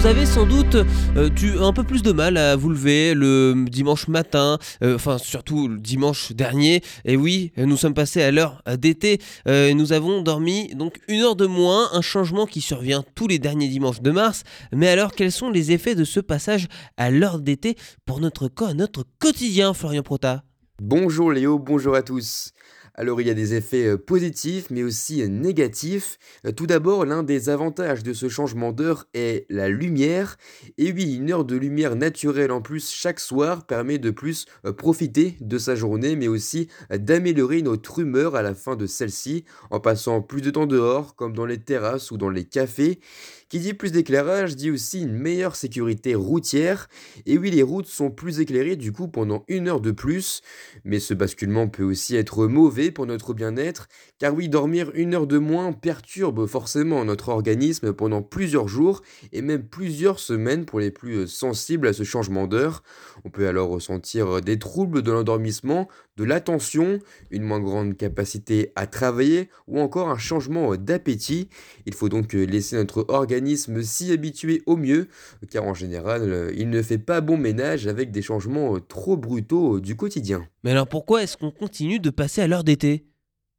Vous avez sans doute euh, tu, un peu plus de mal à vous lever le dimanche matin, euh, enfin surtout le dimanche dernier. Et oui, nous sommes passés à l'heure d'été. Euh, nous avons dormi donc une heure de moins, un changement qui survient tous les derniers dimanches de mars. Mais alors quels sont les effets de ce passage à l'heure d'été pour notre corps, notre quotidien, Florian Prota Bonjour Léo, bonjour à tous. Alors il y a des effets euh, positifs mais aussi euh, négatifs. Euh, tout d'abord, l'un des avantages de ce changement d'heure est la lumière. Et oui, une heure de lumière naturelle en plus chaque soir permet de plus profiter de sa journée mais aussi d'améliorer notre humeur à la fin de celle-ci en passant plus de temps dehors comme dans les terrasses ou dans les cafés. Qui dit plus d'éclairage dit aussi une meilleure sécurité routière. Et oui, les routes sont plus éclairées du coup pendant une heure de plus. Mais ce basculement peut aussi être mauvais pour notre bien-être, car oui, dormir une heure de moins perturbe forcément notre organisme pendant plusieurs jours et même plusieurs semaines pour les plus sensibles à ce changement d'heure. On peut alors ressentir des troubles de l'endormissement, de l'attention, une moins grande capacité à travailler ou encore un changement d'appétit. Il faut donc laisser notre organisme s'y habituer au mieux, car en général, il ne fait pas bon ménage avec des changements trop brutaux du quotidien. Mais alors pourquoi est-ce qu'on continue de passer à l'heure d'été?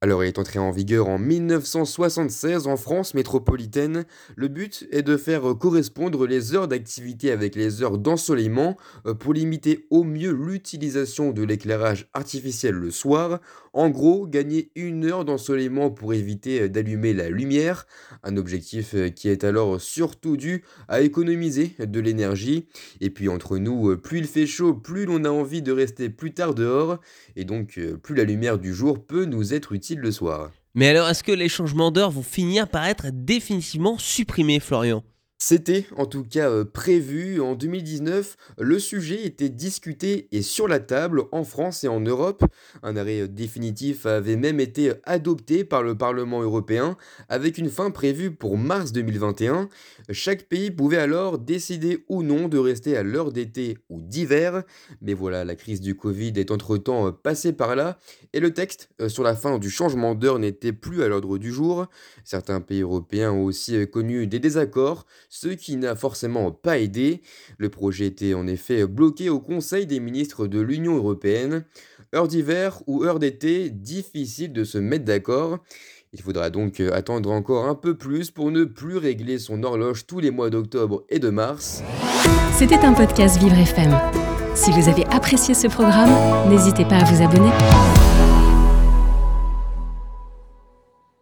Alors, il est entré en vigueur en 1976 en France métropolitaine. Le but est de faire correspondre les heures d'activité avec les heures d'ensoleillement euh, pour limiter au mieux l'utilisation de l'éclairage artificiel le soir. En gros, gagner une heure d'ensoleillement pour éviter euh, d'allumer la lumière. Un objectif euh, qui est alors surtout dû à économiser de l'énergie. Et puis, entre nous, plus il fait chaud, plus l'on a envie de rester plus tard dehors. Et donc, plus la lumière du jour peut nous être utile le soir. Mais alors, est-ce que les changements d'heure vont finir par être définitivement supprimés, Florian? C'était en tout cas euh, prévu en 2019. Le sujet était discuté et sur la table en France et en Europe. Un arrêt euh, définitif avait même été adopté par le Parlement européen avec une fin prévue pour mars 2021. Chaque pays pouvait alors décider ou non de rester à l'heure d'été ou d'hiver. Mais voilà, la crise du Covid est entre-temps euh, passée par là et le texte sur la fin du changement d'heure n'était plus à l'ordre du jour. Certains pays européens ont aussi connu des désaccords ce qui n'a forcément pas aidé. Le projet était en effet bloqué au Conseil des ministres de l'Union européenne. Heure d'hiver ou heure d'été, difficile de se mettre d'accord. Il faudra donc attendre encore un peu plus pour ne plus régler son horloge tous les mois d'octobre et de mars. C'était un podcast Vivre FM. Si vous avez apprécié ce programme, n'hésitez pas à vous abonner.